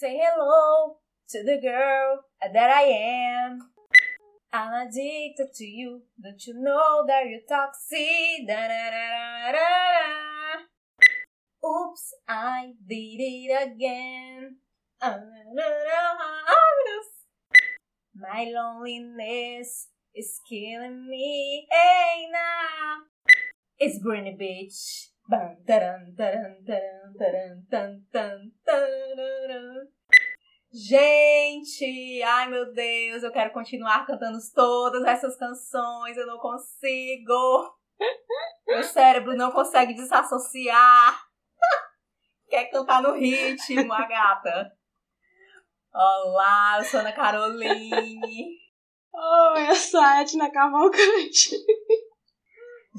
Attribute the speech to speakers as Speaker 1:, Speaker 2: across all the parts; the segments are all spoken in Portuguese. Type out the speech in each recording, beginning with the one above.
Speaker 1: Say hello to the girl that I am. I'm addicted to you. Don't you know that you're toxic? Oops, I did it again. Ah, ah, ah, My loneliness is killing me. Hey now, it's Britney Beach. Gente, ai meu Deus, eu quero continuar cantando todas essas canções, eu não consigo. Meu cérebro não consegue desassociar. Quer cantar no ritmo, a gata. Olá, eu sou Ana Caroline.
Speaker 2: Oi, eu sou a Edna Cavalcante.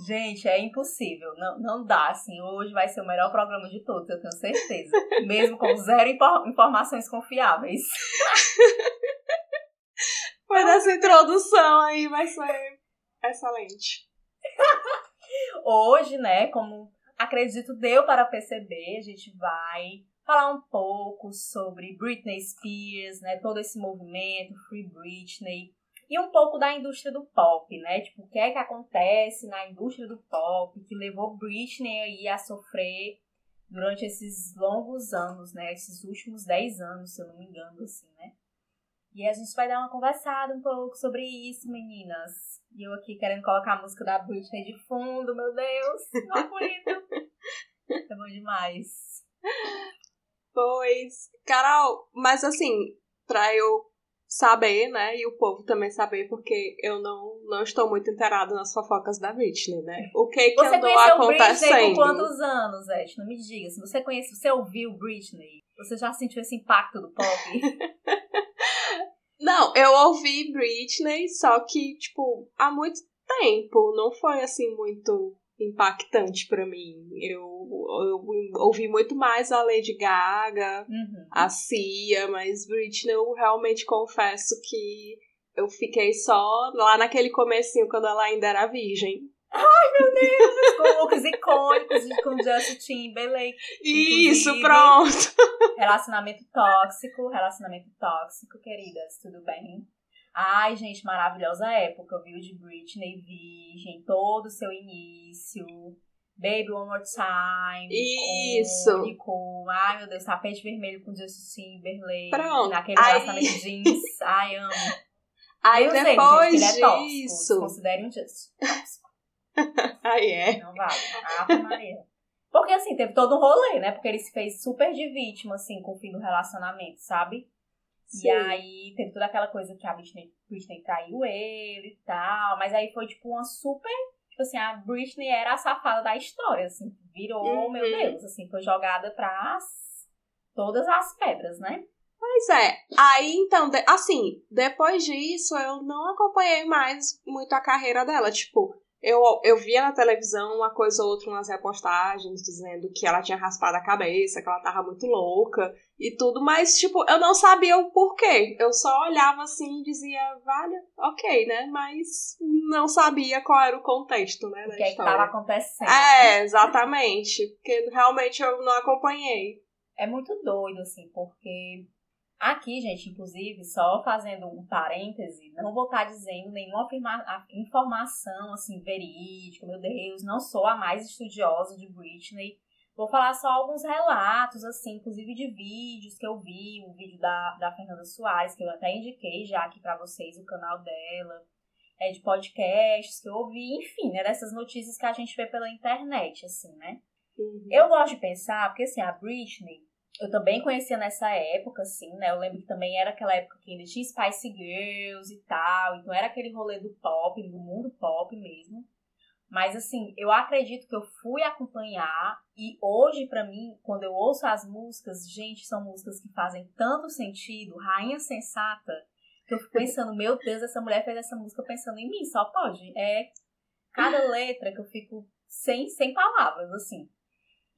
Speaker 1: Gente, é impossível. Não, não dá, assim. Hoje vai ser o melhor programa de todos, eu tenho certeza. Mesmo com zero informações confiáveis.
Speaker 2: Mas essa introdução aí vai ser excelente.
Speaker 1: Hoje, né, como acredito deu para perceber, a gente vai falar um pouco sobre Britney Spears, né, todo esse movimento, Free Britney, e um pouco da indústria do pop, né? Tipo, o que é que acontece na indústria do pop que levou Britney aí a sofrer durante esses longos anos, né? Esses últimos 10 anos, se eu não me engano, assim, né? E a gente vai dar uma conversada um pouco sobre isso, meninas. E eu aqui querendo colocar a música da Britney de fundo, meu Deus, não bonito. é bom demais.
Speaker 2: Pois, Carol, mas assim, pra eu saber, né? E o povo também saber, porque eu não, não estou muito inteirado nas fofocas da Britney, né? O que que
Speaker 1: você
Speaker 2: andou acontecendo?
Speaker 1: Britney por quantos anos, Ed? Não me diga. Se você conhece, você ouviu Britney, você já sentiu esse impacto do pop?
Speaker 2: não, eu ouvi Britney, só que, tipo, há muito tempo. Não foi, assim, muito impactante para mim. Eu, eu, ouvi muito mais a Lady Gaga,
Speaker 1: uhum.
Speaker 2: a Cia, mas Britney eu realmente confesso que eu fiquei só lá naquele comecinho quando ela ainda era virgem.
Speaker 1: Ai, meu Deus! Com looks icônicos com Justin Timberlake.
Speaker 2: Isso, pronto!
Speaker 1: Relacionamento tóxico, relacionamento tóxico, queridas, tudo bem? Ai, gente, maravilhosa época, viu? De Britney Virgem, todo o seu início. Baby One More Time.
Speaker 2: Isso.
Speaker 1: Com, ai, meu Deus, tapete vermelho com Justin Timberlake.
Speaker 2: Pronto.
Speaker 1: Naquele Aí... relacionamento jeans. Ai, amo.
Speaker 2: Aí eu depois
Speaker 1: sei, gente, ele é tóxico.
Speaker 2: disso.
Speaker 1: Considere um Justin tóxico.
Speaker 2: Aí é.
Speaker 1: Não vale. Ah, Maria. Porque assim, teve todo um rolê, né? Porque ele se fez super de vítima, assim, com o fim do relacionamento, sabe? Sim. E aí teve toda aquela coisa que a Britney, Britney traiu ele e tal. Mas aí foi tipo uma super. Tipo assim, a Britney era a safada da história, assim. Virou, uhum. meu Deus, assim, foi jogada pra todas as pedras, né?
Speaker 2: Pois é. Aí então, assim, depois disso eu não acompanhei mais muito a carreira dela. Tipo, eu, eu via na televisão uma coisa ou outra, umas repostagens dizendo que ela tinha raspado a cabeça, que ela tava muito louca e tudo, mas, tipo, eu não sabia o porquê. Eu só olhava assim e dizia, vale, ok, né? Mas não sabia qual era o contexto, né?
Speaker 1: O que é que tava acontecendo.
Speaker 2: É, exatamente. Porque realmente eu não acompanhei.
Speaker 1: É muito doido, assim, porque Aqui, gente, inclusive, só fazendo um parêntese, não vou estar dizendo nenhuma informação assim verídica, meu Deus, não sou a mais estudiosa de Britney. Vou falar só alguns relatos, assim, inclusive de vídeos que eu vi, o vídeo da, da Fernanda Soares, que eu até indiquei já aqui para vocês, o canal dela, é de podcasts que eu ouvi, enfim, né, dessas notícias que a gente vê pela internet, assim, né? Uhum. Eu gosto de pensar, porque assim, a Britney, eu também conhecia nessa época, assim, né? Eu lembro que também era aquela época que ainda tinha Spice Girls e tal, então era aquele rolê do pop, do mundo pop mesmo. Mas assim, eu acredito que eu fui acompanhar e hoje para mim, quando eu ouço as músicas, gente, são músicas que fazem tanto sentido, Rainha Sensata, que eu fico pensando, meu Deus, essa mulher fez essa música pensando em mim, só pode. É cada letra que eu fico sem sem palavras, assim.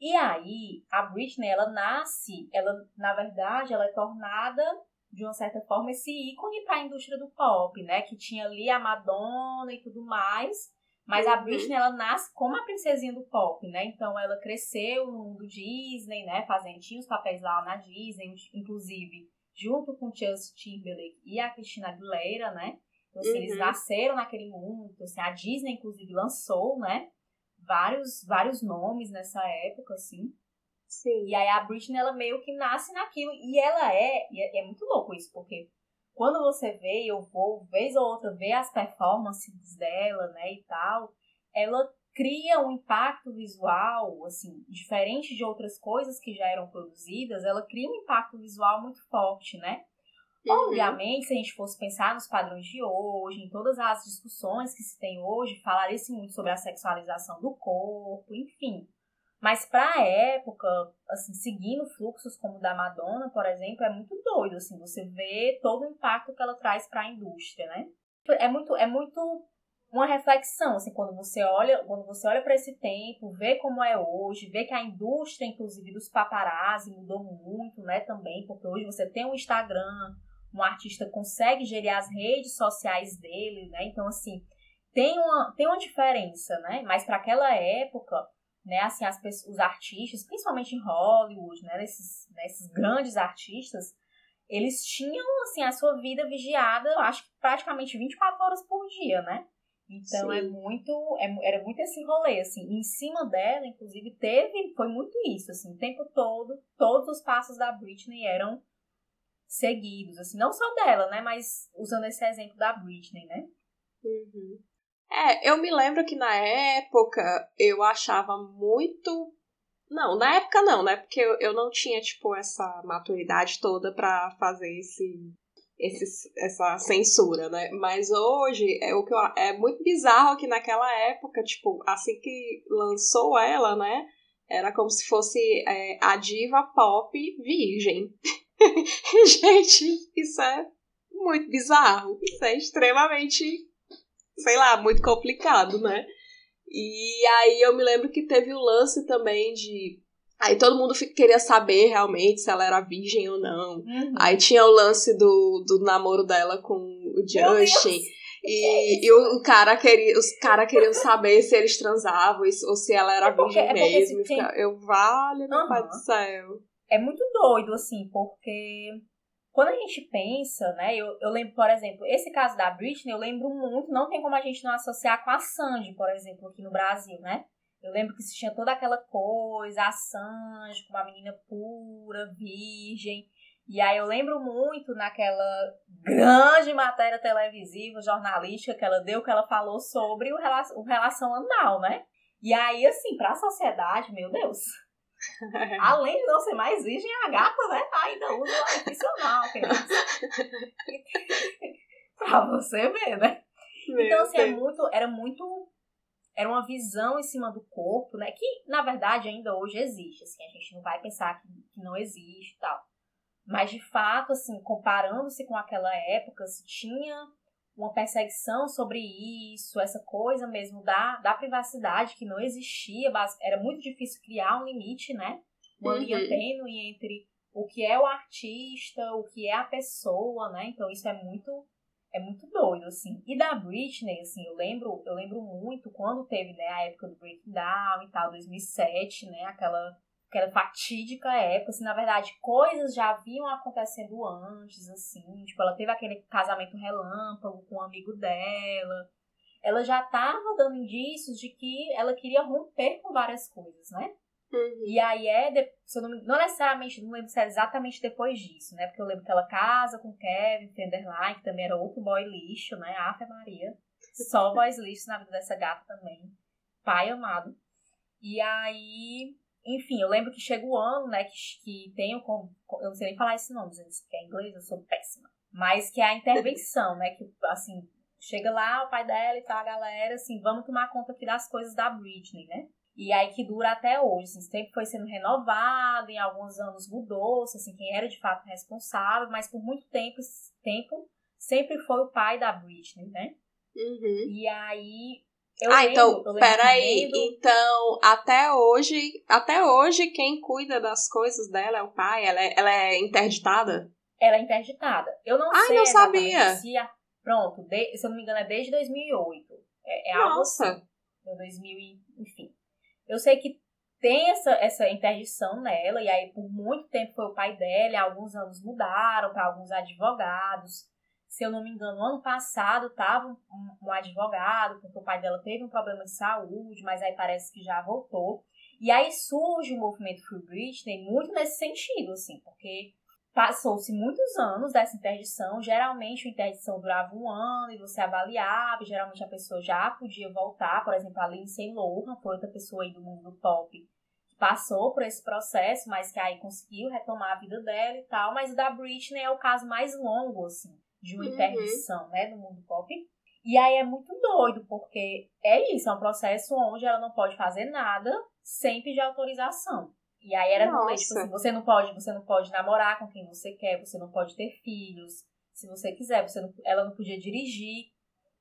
Speaker 1: E aí, a Britney, ela nasce, ela, na verdade, ela é tornada, de uma certa forma, esse ícone para a indústria do pop, né? Que tinha ali a Madonna e tudo mais. Mas a uhum. Britney, ela nasce como a princesinha do pop, né? Então, ela cresceu no mundo Disney, né? Fazendo, tinha os papéis lá na Disney, inclusive junto com Justin Timberlake e a Christina Aguilera, né? Então, assim, uhum. eles nasceram naquele mundo. Então, assim, a Disney, inclusive, lançou, né? Vários, vários nomes nessa época, assim.
Speaker 2: Sim.
Speaker 1: E aí a Britney, ela meio que nasce naquilo. E ela é, e é, é muito louco isso, porque quando você vê, eu vou, vez ou outra, ver as performances dela, né, e tal, ela cria um impacto visual, assim, diferente de outras coisas que já eram produzidas, ela cria um impacto visual muito forte, né? Uhum. Obviamente, se a gente fosse pensar nos padrões de hoje, em todas as discussões que se tem hoje, falaria-se muito sobre a sexualização do corpo, enfim. Mas para a época, assim, seguindo fluxos como o da Madonna, por exemplo, é muito doido, assim, você vê todo o impacto que ela traz para a indústria, né? É muito, é muito uma reflexão, assim, quando você olha, quando você olha para esse tempo, vê como é hoje, vê que a indústria, inclusive dos paparazzi, mudou muito, né, também, porque hoje você tem um Instagram, um artista consegue gerir as redes sociais dele, né? Então, assim, tem uma, tem uma diferença, né? Mas para aquela época, né, assim, as os artistas, principalmente em Hollywood, né, esses, né, esses grandes artistas, eles tinham, assim, a sua vida vigiada, eu acho que praticamente 24 horas por dia, né? Então é Sim. é muito, é, era muito esse rolê, assim, em cima dela, inclusive, teve, foi muito isso, assim, o tempo todo, todos os passos da Britney eram seguidos, assim, não só dela, né, mas usando esse exemplo da Britney, né?
Speaker 2: Uhum. É, eu me lembro que na época eu achava muito. Não, na época não, né? Porque eu, eu não tinha, tipo, essa maturidade toda para fazer esse, esse, essa censura, né? Mas hoje é o que eu, é muito bizarro que naquela época, tipo, assim que lançou ela, né? Era como se fosse é, a diva pop virgem. Gente, isso é muito bizarro. Isso é extremamente sei lá, muito complicado, né? E aí eu me lembro que teve o lance também de. Aí todo mundo queria saber realmente se ela era virgem ou não. Uhum. Aí tinha o lance do, do namoro dela com o Justin. E, e o, cara queria, os caras queriam saber se eles transavam ou se ela era é porque, virgem é mesmo. Tem... Eu, vale, meu uhum. pai do céu.
Speaker 1: É muito doido, assim, porque quando a gente pensa, né, eu, eu lembro, por exemplo, esse caso da Britney, eu lembro muito, não tem como a gente não associar com a Sandy, por exemplo, aqui no Brasil, né? Eu lembro que se tinha toda aquela coisa, a Sandy como uma menina pura, virgem. E aí eu lembro muito naquela grande matéria televisiva, jornalística que ela deu, que ela falou sobre o, relação, o relação anal, né? E aí, assim, pra sociedade, meu Deus, Além de não ser mais virgem, a gata, né, ainda usa o artificial, criança. pra você ver, né? Meu então, assim, é muito, era muito. Era uma visão em cima do corpo, né? Que, na verdade, ainda hoje existe. Assim, a gente não vai pensar que, que não existe e tal. Mas, de fato, assim, comparando-se com aquela época, se tinha uma perseguição sobre isso, essa coisa mesmo da, da privacidade que não existia, era muito difícil criar um limite, né? Uma uhum. linha tênue entre o que é o artista, o que é a pessoa, né? Então isso é muito é muito doido assim. E da Britney, assim, eu lembro, eu lembro muito quando teve, né, a época do Breaking Down e tal, 2007, né, aquela aquela fatídica época, assim, na verdade, coisas já vinham acontecendo antes, assim, tipo, ela teve aquele casamento relâmpago com um amigo dela, ela já estava dando indícios de que ela queria romper com várias coisas, né? Uhum. E aí é, de, se eu não, não necessariamente, não lembro se é exatamente depois disso, né? Porque eu lembro que ela casa com Kevin Fenderline, que também era outro boy lixo, né? Ave Maria. Só boys lixo na vida dessa gata também. Pai amado. E aí enfim, eu lembro que chega o ano, né, que, que tem o. Eu não sei nem falar esse nome, gente, que é inglês, eu sou péssima. Mas que é a intervenção, né, que, assim, chega lá o pai dela e tal, a galera, assim, vamos tomar conta aqui das coisas da Britney, né? E aí que dura até hoje, assim, sempre foi sendo renovado, em alguns anos mudou-se, assim, quem era de fato responsável, mas por muito tempo, tempo sempre foi o pai da Britney, né?
Speaker 2: Uhum.
Speaker 1: E aí eu
Speaker 2: ah,
Speaker 1: lembro,
Speaker 2: então, peraí. Então, até hoje, até hoje, quem cuida das coisas dela é o pai? Ela é, ela é interditada?
Speaker 1: Ela é interditada. Eu não
Speaker 2: Ai,
Speaker 1: sei
Speaker 2: não sabia.
Speaker 1: se a, pronto, de, se eu não me engano é desde 2008. É, é
Speaker 2: Nossa.
Speaker 1: algo assim. 2000 e, enfim. Eu sei que tem essa, essa interdição nela, e aí por muito tempo foi o pai dela, e alguns anos mudaram para alguns advogados. Se eu não me engano, ano passado estava um, um, advogado, porque o pai dela teve um problema de saúde, mas aí parece que já voltou. E aí surge o movimento Free Britney muito nesse sentido, assim, porque Passou-se muitos anos dessa interdição. Geralmente, a interdição durava um ano e você avaliava. Geralmente, a pessoa já podia voltar. Por exemplo, a Lindsay Lohan foi outra pessoa aí do mundo do pop que passou por esse processo, mas que aí conseguiu retomar a vida dela e tal. Mas o da Britney é o caso mais longo, assim, de uma uhum. interdição, né, do mundo pop. E aí é muito doido, porque é isso, é um processo onde ela não pode fazer nada sem pedir autorização. E aí era no tipo assim, você não pode, você não pode namorar com quem você quer, você não pode ter filhos, se você quiser, você não, ela não podia dirigir,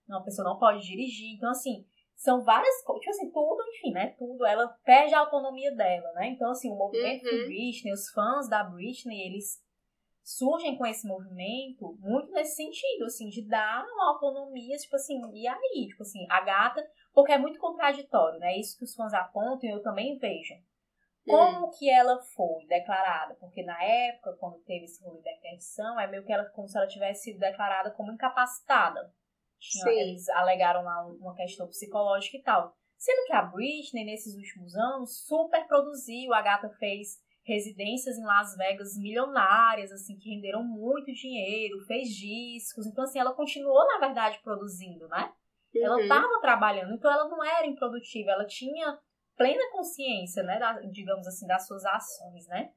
Speaker 1: uma pessoa não pode dirigir. Então, assim, são várias coisas, tipo assim, tudo, enfim, né? Tudo, ela perde a autonomia dela, né? Então, assim, o movimento uhum. Britney, os fãs da Britney, eles surgem com esse movimento muito nesse sentido, assim, de dar uma autonomia, tipo assim, e aí, tipo assim, a gata, porque é muito contraditório, né? Isso que os fãs apontam e eu também vejo. Como hum. que ela foi declarada? Porque na época, quando teve esse rolê da interdição, é meio que ela, como se ela tivesse sido declarada como incapacitada. Tinha, eles alegaram lá uma questão psicológica e tal. Sendo que a Britney, nesses últimos anos, super produziu. A gata fez residências em Las Vegas milionárias, assim, que renderam muito dinheiro, fez discos. Então, assim, ela continuou, na verdade, produzindo, né? Uhum. Ela estava trabalhando, então ela não era improdutiva, ela tinha plena consciência, né, da, digamos assim, das suas ações, né?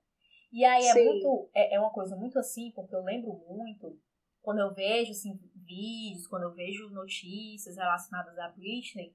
Speaker 1: E aí é Sim. muito, é, é uma coisa muito assim, porque eu lembro muito, quando eu vejo, assim, vídeos, quando eu vejo notícias relacionadas a Britney,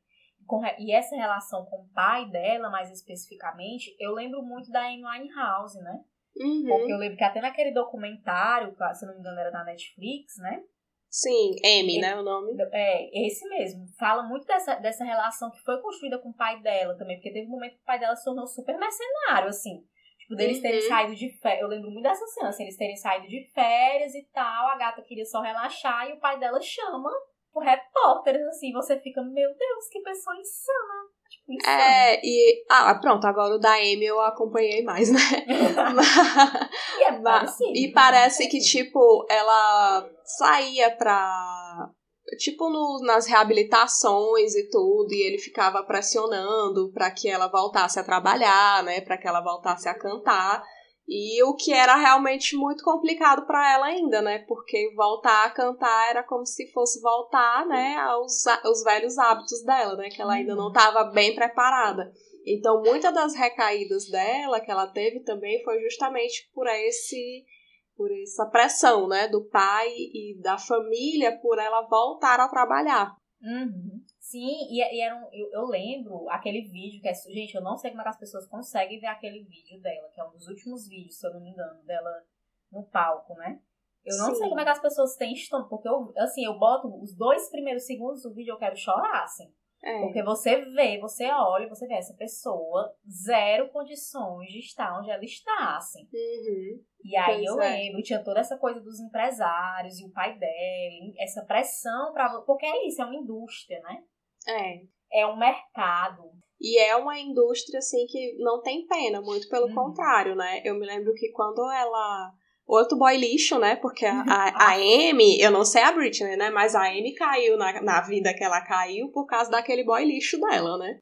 Speaker 1: com, e essa relação com o pai dela, mais especificamente, eu lembro muito da Amy Winehouse, né? Uhum. Porque eu lembro que até naquele documentário, se não me engano era da Netflix, né?
Speaker 2: Sim, M, né, o nome?
Speaker 1: É, esse mesmo. Fala muito dessa, dessa relação que foi construída com o pai dela também, porque teve um momento que o pai dela se tornou super mercenário, assim. Tipo, deles terem uhum. saído de férias. Eu lembro muito dessa cena, assim, eles terem saído de férias e tal, a gata queria só relaxar e o pai dela chama o repórter, assim, você fica, meu Deus, que pessoa insana. Tipo,
Speaker 2: é, e. Ah, pronto, agora o da Amy eu acompanhei mais, né?
Speaker 1: e é parecido,
Speaker 2: E parece que, tipo, ela saía pra. Tipo, no, nas reabilitações e tudo, e ele ficava pressionando para que ela voltasse a trabalhar, né? Para que ela voltasse a cantar. E o que era realmente muito complicado para ela ainda, né? Porque voltar a cantar era como se fosse voltar, né, aos, aos velhos hábitos dela, né? Que ela ainda não estava uhum. bem preparada. Então, muitas das recaídas dela que ela teve também foi justamente por esse por essa pressão, né, do pai e da família por ela voltar a trabalhar.
Speaker 1: Uhum. Sim, e, e era um, eu, eu, lembro aquele vídeo que é. Gente, eu não sei como é que as pessoas conseguem ver aquele vídeo dela, que é um dos últimos vídeos, se eu não me engano, dela no palco, né? Eu não Sim. sei como é que as pessoas têm estômago, porque eu, assim, eu boto os dois primeiros segundos do vídeo eu quero chorar, assim. É. Porque você vê, você olha, você vê essa pessoa, zero condições de estar onde ela está, assim.
Speaker 2: Uhum.
Speaker 1: E aí pois eu é. lembro, tinha toda essa coisa dos empresários e o pai dela, essa pressão para Porque é isso, é uma indústria, né?
Speaker 2: É.
Speaker 1: É um mercado.
Speaker 2: E é uma indústria, assim, que não tem pena, muito pelo uhum. contrário, né? Eu me lembro que quando ela. Outro boy lixo, né? Porque a, a, a Amy, eu não sei a Britney, né? Mas a Amy caiu na, na vida que ela caiu por causa daquele boy lixo dela, né?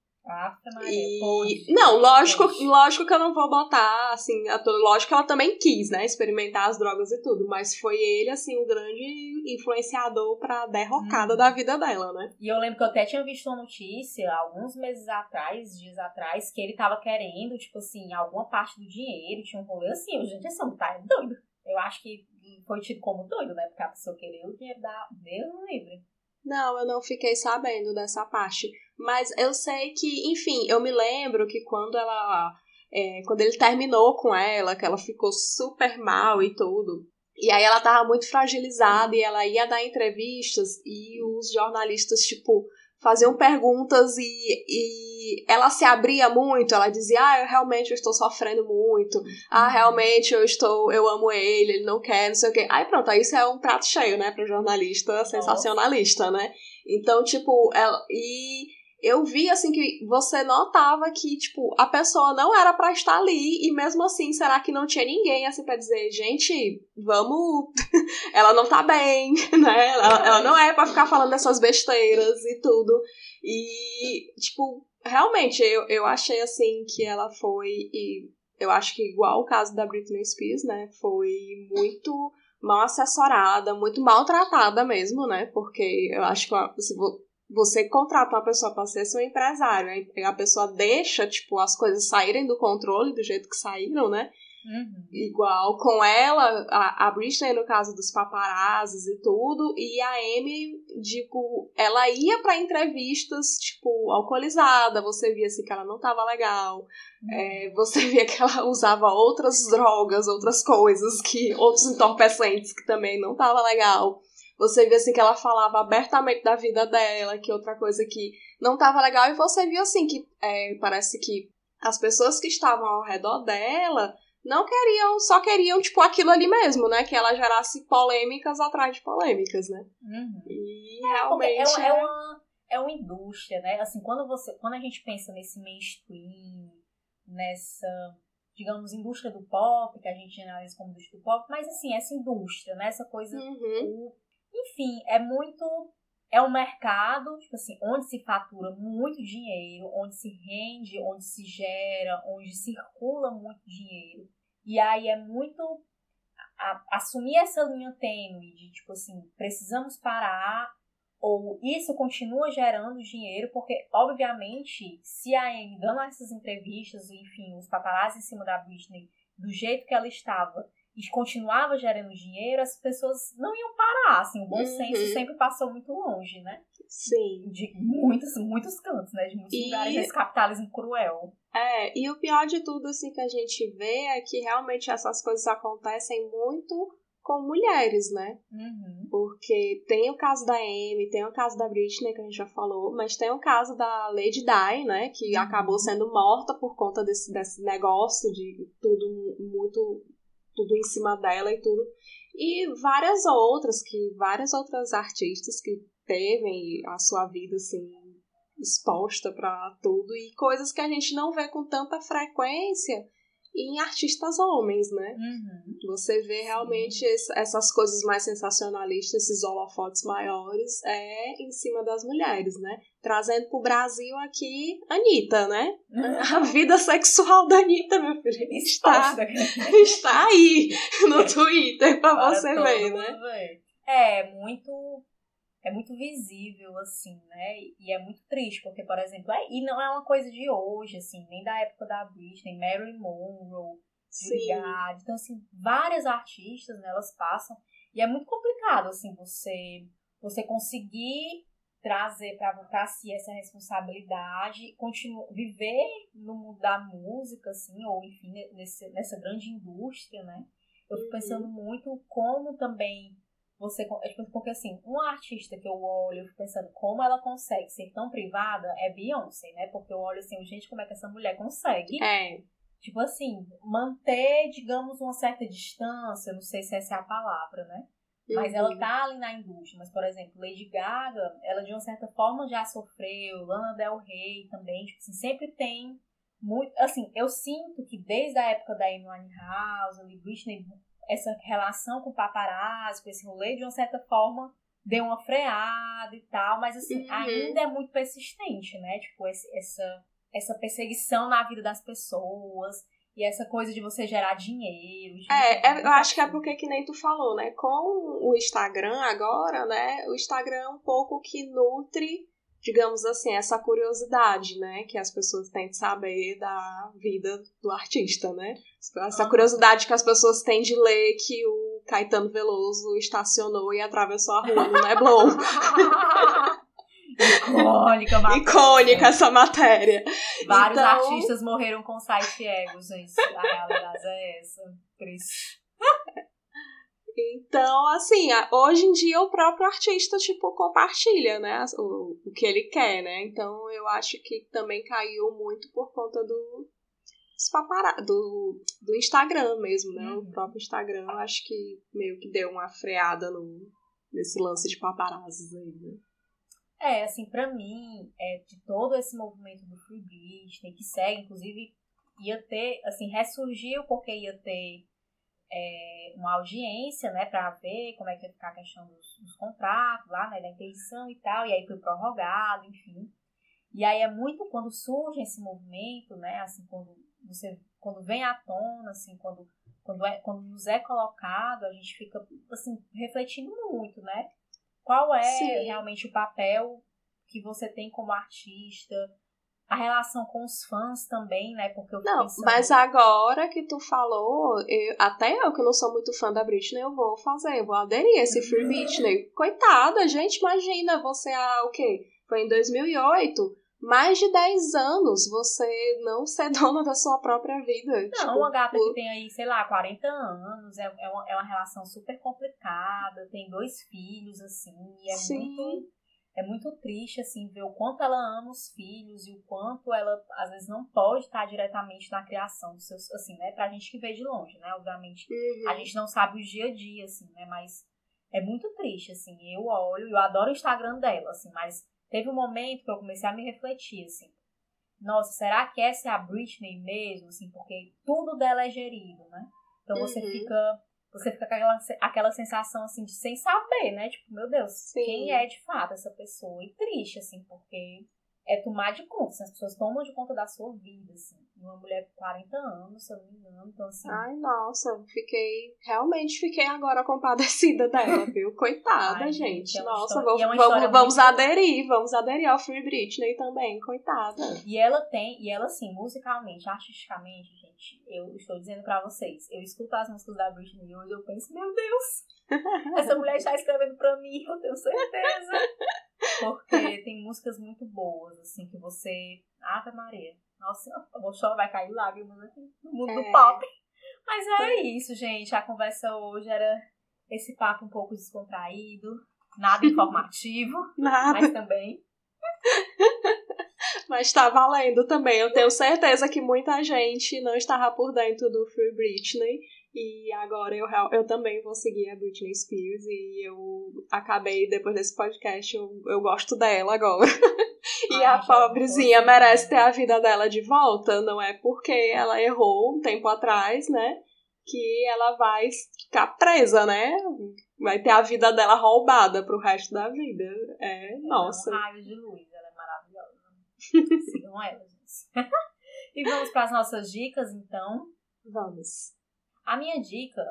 Speaker 1: E...
Speaker 2: Não, lógico, lógico que eu não vou botar, assim, a lógico que ela também quis, né, experimentar as drogas e tudo, mas foi ele, assim, o grande influenciador pra derrocada hum. da vida dela, né.
Speaker 1: E eu lembro que eu até tinha visto uma notícia, alguns meses atrás, dias atrás, que ele tava querendo, tipo assim, alguma parte do dinheiro, tinha um rolê assim, eu, gente, esse homem tá doido. Eu acho que foi tido como doido, né, porque a pessoa queria o dinheiro da... Deus livre.
Speaker 2: Não, eu não fiquei sabendo dessa parte. Mas eu sei que, enfim, eu me lembro que quando ela. É, quando ele terminou com ela, que ela ficou super mal e tudo. E aí ela tava muito fragilizada e ela ia dar entrevistas e os jornalistas, tipo, faziam perguntas e, e ela se abria muito, ela dizia, ah, eu realmente eu estou sofrendo muito, ah, realmente eu estou, eu amo ele, ele não quer, não sei o quê. Aí pronto, aí isso é um prato cheio, né, para jornalista sensacionalista, né? Então, tipo, ela, e eu vi assim que você notava que, tipo, a pessoa não era para estar ali e mesmo assim, será que não tinha ninguém assim para dizer, gente, vamos, ela não tá bem, né? Ela, ela não é para ficar falando dessas besteiras e tudo. E, tipo, realmente eu, eu achei assim que ela foi e eu acho que igual o caso da Britney Spears, né, foi muito mal assessorada, muito maltratada mesmo, né? Porque eu acho que você contrata uma pessoa para ser seu empresário, a pessoa deixa, tipo, as coisas saírem do controle do jeito que saíram, né? Uhum. Igual com ela, a, a Britney no caso dos paparazzis e tudo, e a Amy, digo, ela ia para entrevistas, tipo, alcoolizada, você via assim que ela não tava legal, uhum. é, você via que ela usava outras drogas, outras coisas, que outros entorpecentes que também não tava legal. Você via assim que ela falava abertamente da vida dela, que outra coisa que não tava legal, e você viu assim que é, parece que as pessoas que estavam ao redor dela não queriam, só queriam, tipo, aquilo ali mesmo, né? Que ela gerasse polêmicas atrás de polêmicas, né?
Speaker 1: Uhum.
Speaker 2: E
Speaker 1: é,
Speaker 2: realmente.
Speaker 1: É, é, uma, é uma indústria, né? Assim, quando, você, quando a gente pensa nesse mainstream, nessa, digamos, indústria do pop, que a gente analisa como indústria do pop, mas assim, essa indústria, né? Essa coisa.
Speaker 2: Uhum.
Speaker 1: O, enfim, é muito. É um mercado, tipo assim, onde se fatura muito dinheiro, onde se rende, onde se gera, onde circula muito dinheiro. E aí é muito a, assumir essa linha tênue de tipo assim, precisamos parar ou isso continua gerando dinheiro, porque obviamente, se a Amy dando essas entrevistas, enfim, os paparazzi em cima da Britney, do jeito que ela estava, e continuava gerando dinheiro, as pessoas não iam parar, assim, o bom uhum. senso sempre passou muito longe, né?
Speaker 2: Sim.
Speaker 1: De muitos, muitos cantos, né? De muitos e... lugares desse capitalismo cruel.
Speaker 2: É, e o pior de tudo, assim, que a gente vê é que realmente essas coisas acontecem muito com mulheres, né?
Speaker 1: Uhum.
Speaker 2: Porque tem o caso da Amy, tem o caso da Britney, que a gente já falou, mas tem o caso da Lady Di, né? Que uhum. acabou sendo morta por conta desse, desse negócio de tudo muito tudo em cima dela e tudo. E várias outras, que várias outras artistas que teve a sua vida assim exposta para tudo e coisas que a gente não vê com tanta frequência em artistas homens, né?
Speaker 1: Uhum.
Speaker 2: Você vê realmente essas coisas mais sensacionalistas, esses holofotes maiores, é em cima das mulheres, né? Trazendo pro Brasil aqui Anitta, né? Uhum. A vida sexual da Anitta, meu filho, está, está aí no Twitter pra Para você ver, né?
Speaker 1: Ver. É, muito é muito visível, assim, né? E é muito triste, porque, por exemplo, é, e não é uma coisa de hoje, assim, nem da época da Britney, Marilyn Monroe, Judy Então, assim, várias artistas, né, elas passam. E é muito complicado, assim, você, você conseguir trazer para si essa responsabilidade, continuar, viver no mundo da música, assim, ou enfim, nesse, nessa grande indústria, né? Eu fico uhum. pensando muito como também você. É, tipo, porque assim, uma artista que eu olho, eu fico pensando como ela consegue ser tão privada é Beyoncé, né? Porque eu olho assim, gente, como é que essa mulher consegue?
Speaker 2: É.
Speaker 1: Tipo assim, manter, digamos, uma certa distância, não sei se essa é a palavra, né? Mas uhum. ela tá ali na indústria. Mas, por exemplo, Lady Gaga, ela de uma certa forma já sofreu, Lana Del Rey também, tipo assim, sempre tem muito. Assim, eu sinto que desde a época da Amy Winehouse, Britney essa relação com o paparazzi, com esse rolê, de uma certa forma, deu uma freada e tal, mas assim, uhum. ainda é muito persistente, né? Tipo, esse, essa, essa perseguição na vida das pessoas e essa coisa de você gerar dinheiro.
Speaker 2: É, é eu acho que é porque que nem tu falou, né? Com o Instagram agora, né? O Instagram é um pouco que nutre digamos assim, essa curiosidade, né? Que as pessoas têm de saber da vida do artista, né? Essa curiosidade que as pessoas têm de ler que o Caetano Veloso estacionou e atravessou a rua no Neblon.
Speaker 1: Icônica, matéria.
Speaker 2: Icônica essa matéria.
Speaker 1: Vários então... artistas morreram com site ego, gente. A realidade é essa. Cris.
Speaker 2: Então, assim, hoje em dia o próprio artista, tipo, compartilha, né, o, o que ele quer, né? Então, eu acho que também caiu muito por conta do do, do Instagram mesmo, né? Uhum. O próprio Instagram, eu acho que meio que deu uma freada no, nesse lance de paparazzis aí, né?
Speaker 1: É, assim, para mim, é, de todo esse movimento do Free Britney, que segue, inclusive, ia ter, assim, ressurgiu porque ia ter é, uma audiência, né, para ver como é que ia ficar a questão dos, dos contratos lá, né, da interdição e tal, e aí foi prorrogado, enfim. E aí é muito quando surge esse movimento, né, assim, quando você, quando vem à tona, assim, quando, quando, é, quando nos é colocado, a gente fica, assim, refletindo muito, né, qual é Sim. realmente o papel que você tem como artista, a relação com os fãs também, né? Porque eu
Speaker 2: Não, pensando... mas agora que tu falou, eu, até eu que não sou muito fã da Britney, eu vou fazer, eu vou aderir a esse Free uhum. Britney. Coitada, gente, imagina você há o quê? Foi em 2008, mais de 10 anos você não ser dona da sua própria vida.
Speaker 1: Não, tipo, uma gata que tem aí, sei lá, 40 anos, é, é, uma, é uma relação super complicada, tem dois filhos, assim, e é Sim. muito é muito triste, assim, ver o quanto ela ama os filhos e o quanto ela, às vezes, não pode estar diretamente na criação dos seus, assim, né? Pra gente que vê de longe, né? Obviamente, uhum. a gente não sabe o dia a dia, assim, né? Mas é muito triste, assim. Eu olho, eu adoro o Instagram dela, assim, mas teve um momento que eu comecei a me refletir, assim. Nossa, será que essa é a Britney mesmo, assim? Porque tudo dela é gerido, né? Então você uhum. fica você fica com aquela, aquela sensação assim de sem saber, né? Tipo, meu Deus, Sim. quem é de fato essa pessoa? E triste, assim, porque é tomar de conta. Assim, as pessoas tomam de conta da sua vida, assim. Uma mulher de 40 anos, se eu não me engano. Então, assim.
Speaker 2: Ai, nossa, fiquei. Realmente fiquei agora compadecida dela, viu? Coitada, Ai, gente. É nossa, vamos, é vamos, vamos aderir, vamos aderir ao Free Britney também, coitada.
Speaker 1: E ela tem, e ela, assim, musicalmente, artisticamente, gente, eu estou dizendo pra vocês, eu escuto as músicas da Britney hoje, eu penso, meu Deus, essa mulher está escrevendo pra mim, eu tenho certeza. Porque tem músicas muito boas, assim, que você. Ave Maria. Nossa, eu vou chorar, vai cair lágrimas aqui no mundo é. do pop. Mas é isso, gente. A conversa hoje era esse papo um pouco descontraído, nada informativo, nada. mas também.
Speaker 2: Mas tá valendo também. Eu tenho certeza que muita gente não estava por dentro do Free Britney e agora eu, eu também vou seguir a Britney Spears e eu acabei, depois desse podcast, eu, eu gosto dela agora. e Ai, a pobrezinha merece ter a vida dela de volta, não é porque ela errou um tempo atrás, né? Que ela vai ficar presa, né? Vai ter a vida dela roubada pro resto da vida. É,
Speaker 1: é
Speaker 2: nossa.
Speaker 1: É um raio de luz. Sigam ela, gente. e vamos para as nossas dicas, então.
Speaker 2: Vamos.
Speaker 1: A minha dica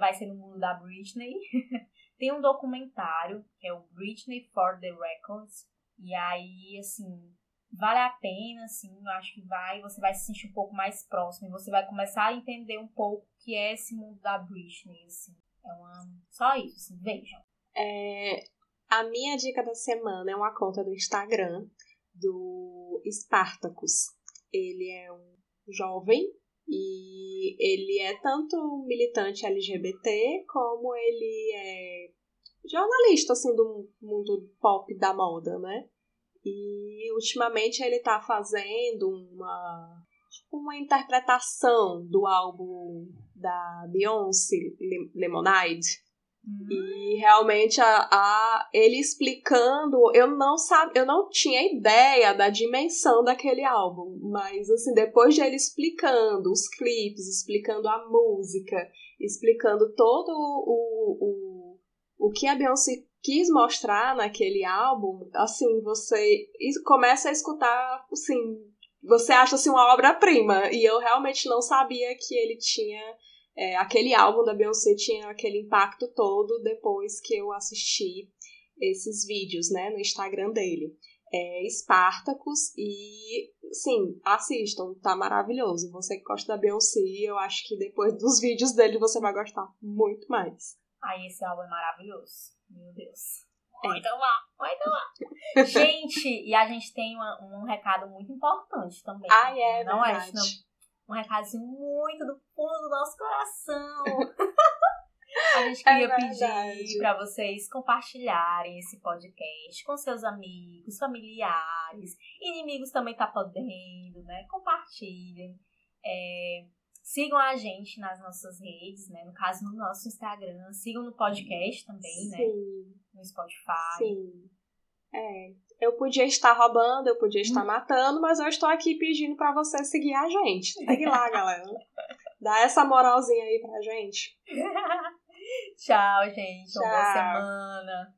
Speaker 1: vai ser no mundo da Britney. Tem um documentário que é o Britney for the Records. E aí, assim, vale a pena, assim, eu acho que vai, você vai se sentir um pouco mais próximo e você vai começar a entender um pouco o que é esse mundo da Britney, assim. É uma... Só isso, assim, vejam.
Speaker 2: É, a minha dica da semana é uma conta do Instagram do Spartacus. Ele é um jovem e ele é tanto militante LGBT como ele é jornalista assim do mundo pop da moda, né? E ultimamente ele tá fazendo uma tipo uma interpretação do álbum da Beyoncé Lemonade e realmente a, a, ele explicando, eu não sabe, eu não tinha ideia da dimensão daquele álbum, mas assim, depois de ele explicando os clipes, explicando a música, explicando todo o, o, o que a Beyoncé quis mostrar naquele álbum, assim, você começa a escutar, assim, você acha assim uma obra-prima, e eu realmente não sabia que ele tinha é, aquele álbum da Beyoncé tinha aquele impacto todo depois que eu assisti esses vídeos, né, no Instagram dele. É Spartacus e, sim, assistam, tá maravilhoso. Você que gosta da Beyoncé, eu acho que depois dos vídeos dele você vai gostar muito mais.
Speaker 1: Ai, esse álbum é maravilhoso. Meu Deus. É. Muito bom, muito bom. gente, e a gente tem uma, um recado muito importante também.
Speaker 2: Ah, é,
Speaker 1: não
Speaker 2: verdade.
Speaker 1: é? Não, um recadinho muito do fundo do nosso coração. A gente queria é pedir para vocês compartilharem esse podcast com seus amigos, familiares, inimigos também tá podendo, né? Compartilhem. É, sigam a gente nas nossas redes, né? No caso, no nosso Instagram. Sigam no podcast também, né?
Speaker 2: Sim.
Speaker 1: né? No Spotify.
Speaker 2: Sim. É, eu podia estar roubando, eu podia estar matando, mas eu estou aqui pedindo para você seguir a gente. Segue lá, galera. Dá essa moralzinha aí pra gente.
Speaker 1: Tchau, gente.
Speaker 2: Tchau.
Speaker 1: Uma boa semana.